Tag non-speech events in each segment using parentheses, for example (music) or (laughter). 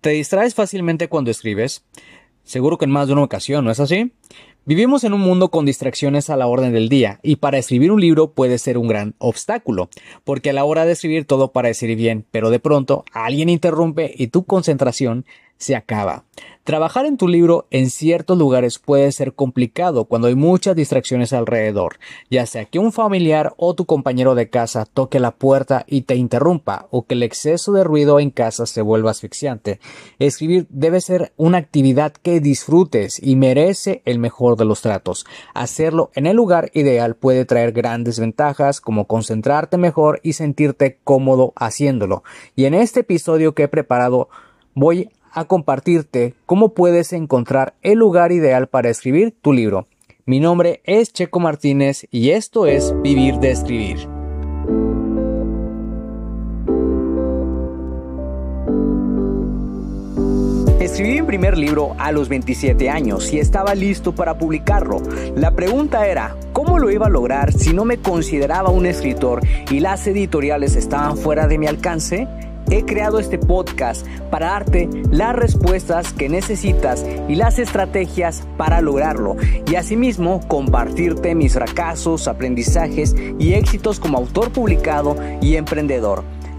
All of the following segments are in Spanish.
¿Te distraes fácilmente cuando escribes? Seguro que en más de una ocasión, ¿no es así? Vivimos en un mundo con distracciones a la orden del día y para escribir un libro puede ser un gran obstáculo, porque a la hora de escribir todo parece ir bien, pero de pronto alguien interrumpe y tu concentración se acaba. Trabajar en tu libro en ciertos lugares puede ser complicado cuando hay muchas distracciones alrededor, ya sea que un familiar o tu compañero de casa toque la puerta y te interrumpa o que el exceso de ruido en casa se vuelva asfixiante. Escribir debe ser una actividad que disfrutes y merece el mejor de los tratos. Hacerlo en el lugar ideal puede traer grandes ventajas como concentrarte mejor y sentirte cómodo haciéndolo. Y en este episodio que he preparado voy a compartirte cómo puedes encontrar el lugar ideal para escribir tu libro. Mi nombre es Checo Martínez y esto es Vivir de Escribir. Escribí mi primer libro a los 27 años y estaba listo para publicarlo. La pregunta era, ¿cómo lo iba a lograr si no me consideraba un escritor y las editoriales estaban fuera de mi alcance? He creado este podcast para darte las respuestas que necesitas y las estrategias para lograrlo y asimismo compartirte mis fracasos, aprendizajes y éxitos como autor publicado y emprendedor.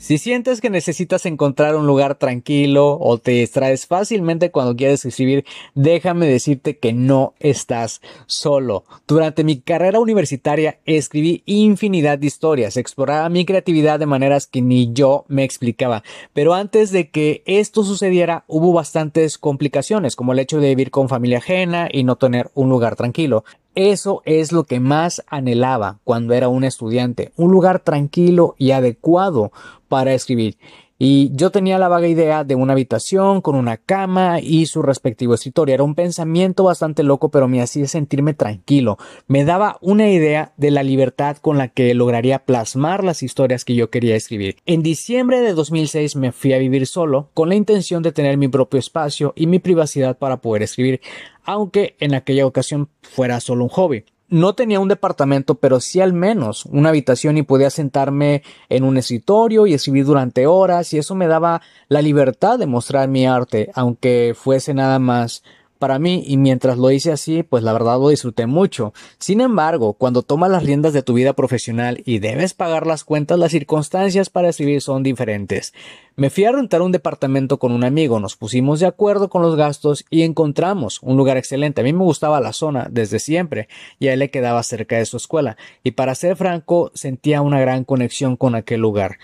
Si sientes que necesitas encontrar un lugar tranquilo o te distraes fácilmente cuando quieres escribir, déjame decirte que no estás solo. Durante mi carrera universitaria escribí infinidad de historias, exploraba mi creatividad de maneras que ni yo me explicaba. Pero antes de que esto sucediera hubo bastantes complicaciones, como el hecho de vivir con familia ajena y no tener un lugar tranquilo. Eso es lo que más anhelaba cuando era un estudiante, un lugar tranquilo y adecuado para escribir. Y yo tenía la vaga idea de una habitación con una cama y su respectivo escritorio. Era un pensamiento bastante loco, pero me hacía sentirme tranquilo. Me daba una idea de la libertad con la que lograría plasmar las historias que yo quería escribir. En diciembre de 2006 me fui a vivir solo con la intención de tener mi propio espacio y mi privacidad para poder escribir, aunque en aquella ocasión fuera solo un hobby no tenía un departamento, pero sí al menos una habitación y podía sentarme en un escritorio y escribir durante horas y eso me daba la libertad de mostrar mi arte, aunque fuese nada más para mí y mientras lo hice así, pues la verdad lo disfruté mucho. Sin embargo, cuando tomas las riendas de tu vida profesional y debes pagar las cuentas, las circunstancias para escribir son diferentes. Me fui a rentar un departamento con un amigo, nos pusimos de acuerdo con los gastos y encontramos un lugar excelente. A mí me gustaba la zona desde siempre y a él le quedaba cerca de su escuela y para ser franco sentía una gran conexión con aquel lugar.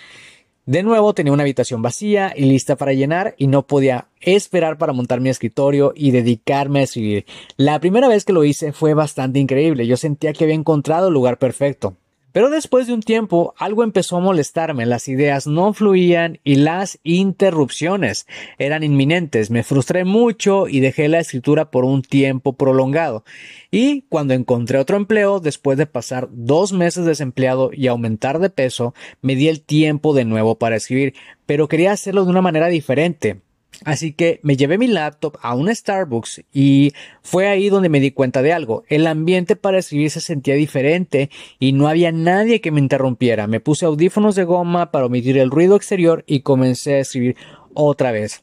De nuevo tenía una habitación vacía y lista para llenar y no podía esperar para montar mi escritorio y dedicarme a escribir. La primera vez que lo hice fue bastante increíble. Yo sentía que había encontrado el lugar perfecto. Pero después de un tiempo algo empezó a molestarme, las ideas no fluían y las interrupciones eran inminentes. Me frustré mucho y dejé la escritura por un tiempo prolongado. Y cuando encontré otro empleo, después de pasar dos meses desempleado y aumentar de peso, me di el tiempo de nuevo para escribir, pero quería hacerlo de una manera diferente. Así que me llevé mi laptop a un Starbucks y fue ahí donde me di cuenta de algo. El ambiente para escribir se sentía diferente y no había nadie que me interrumpiera. Me puse audífonos de goma para omitir el ruido exterior y comencé a escribir otra vez.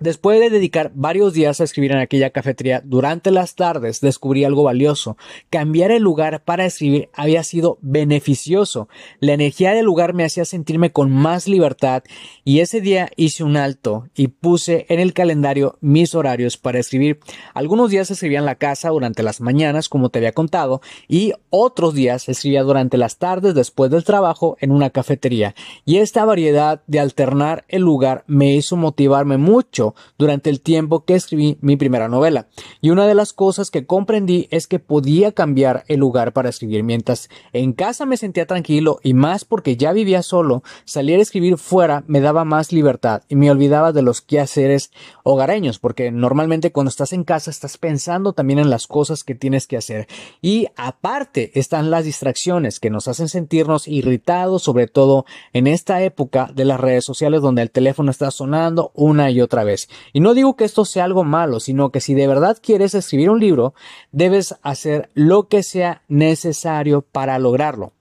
Después de dedicar varios días a escribir en aquella cafetería, durante las tardes descubrí algo valioso. Cambiar el lugar para escribir había sido beneficioso. La energía del lugar me hacía sentirme con más libertad y ese día hice un alto y puse en el calendario mis horarios para escribir. Algunos días escribía en la casa durante las mañanas, como te había contado, y otros días escribía durante las tardes después del trabajo en una cafetería. Y esta variedad de alternar el lugar me hizo motivarme mucho durante el tiempo que escribí mi primera novela. Y una de las cosas que comprendí es que podía cambiar el lugar para escribir. Mientras en casa me sentía tranquilo y más porque ya vivía solo, salir a escribir fuera me daba más libertad y me olvidaba de los quehaceres hogareños, porque normalmente cuando estás en casa estás pensando también en las cosas que tienes que hacer. Y aparte están las distracciones que nos hacen sentirnos irritados, sobre todo en esta época de las redes sociales donde el teléfono está sonando una y otra vez. Y no digo que esto sea algo malo, sino que si de verdad quieres escribir un libro, debes hacer lo que sea necesario para lograrlo.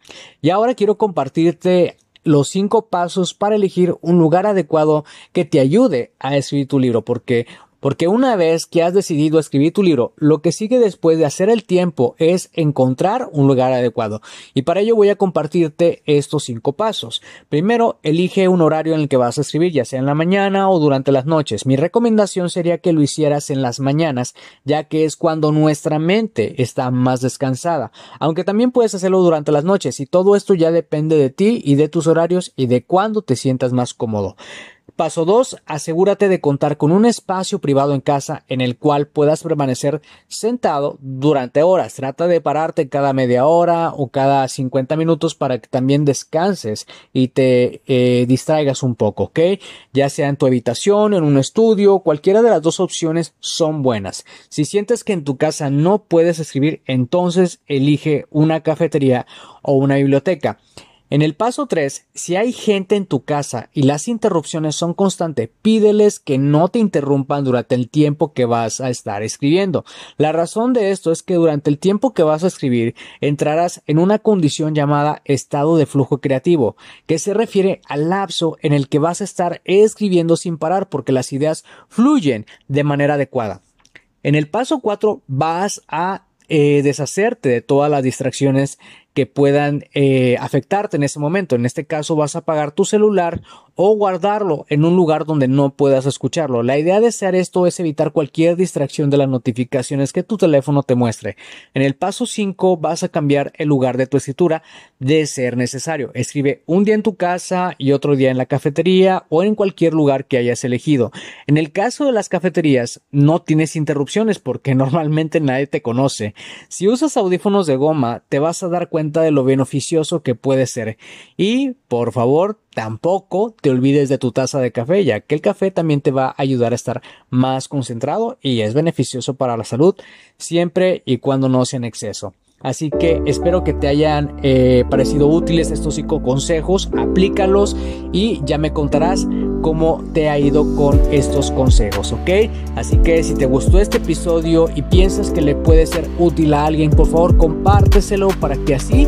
Y ahora quiero compartirte los cinco pasos para elegir un lugar adecuado que te ayude a escribir tu libro, porque porque una vez que has decidido escribir tu libro, lo que sigue después de hacer el tiempo es encontrar un lugar adecuado. Y para ello voy a compartirte estos cinco pasos. Primero, elige un horario en el que vas a escribir, ya sea en la mañana o durante las noches. Mi recomendación sería que lo hicieras en las mañanas, ya que es cuando nuestra mente está más descansada. Aunque también puedes hacerlo durante las noches y todo esto ya depende de ti y de tus horarios y de cuándo te sientas más cómodo. Paso 2. Asegúrate de contar con un espacio privado en casa en el cual puedas permanecer sentado durante horas. Trata de pararte cada media hora o cada 50 minutos para que también descanses y te eh, distraigas un poco, ¿ok? Ya sea en tu habitación, en un estudio, cualquiera de las dos opciones son buenas. Si sientes que en tu casa no puedes escribir, entonces elige una cafetería o una biblioteca. En el paso 3, si hay gente en tu casa y las interrupciones son constantes, pídeles que no te interrumpan durante el tiempo que vas a estar escribiendo. La razón de esto es que durante el tiempo que vas a escribir entrarás en una condición llamada estado de flujo creativo, que se refiere al lapso en el que vas a estar escribiendo sin parar porque las ideas fluyen de manera adecuada. En el paso 4 vas a eh, deshacerte de todas las distracciones que puedan eh, afectarte en ese momento. En este caso vas a apagar tu celular o guardarlo en un lugar donde no puedas escucharlo. La idea de hacer esto es evitar cualquier distracción de las notificaciones que tu teléfono te muestre. En el paso 5 vas a cambiar el lugar de tu escritura de ser necesario. Escribe un día en tu casa y otro día en la cafetería o en cualquier lugar que hayas elegido. En el caso de las cafeterías no tienes interrupciones porque (laughs) normalmente nadie te conoce. Si usas audífonos de goma te vas a dar cuenta de lo beneficioso que puede ser. Y por favor Tampoco te olvides de tu taza de café, ya que el café también te va a ayudar a estar más concentrado y es beneficioso para la salud siempre y cuando no sea en exceso. Así que espero que te hayan eh, parecido útiles estos cinco consejos, aplícalos y ya me contarás cómo te ha ido con estos consejos, ¿ok? Así que si te gustó este episodio y piensas que le puede ser útil a alguien, por favor compárteselo para que así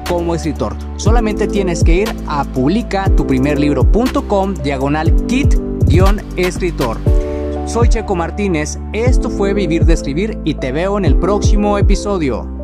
como escritor. Solamente tienes que ir a publicatuprimerlibro.com diagonal kit-escritor. Soy Checo Martínez, esto fue Vivir de Escribir y te veo en el próximo episodio.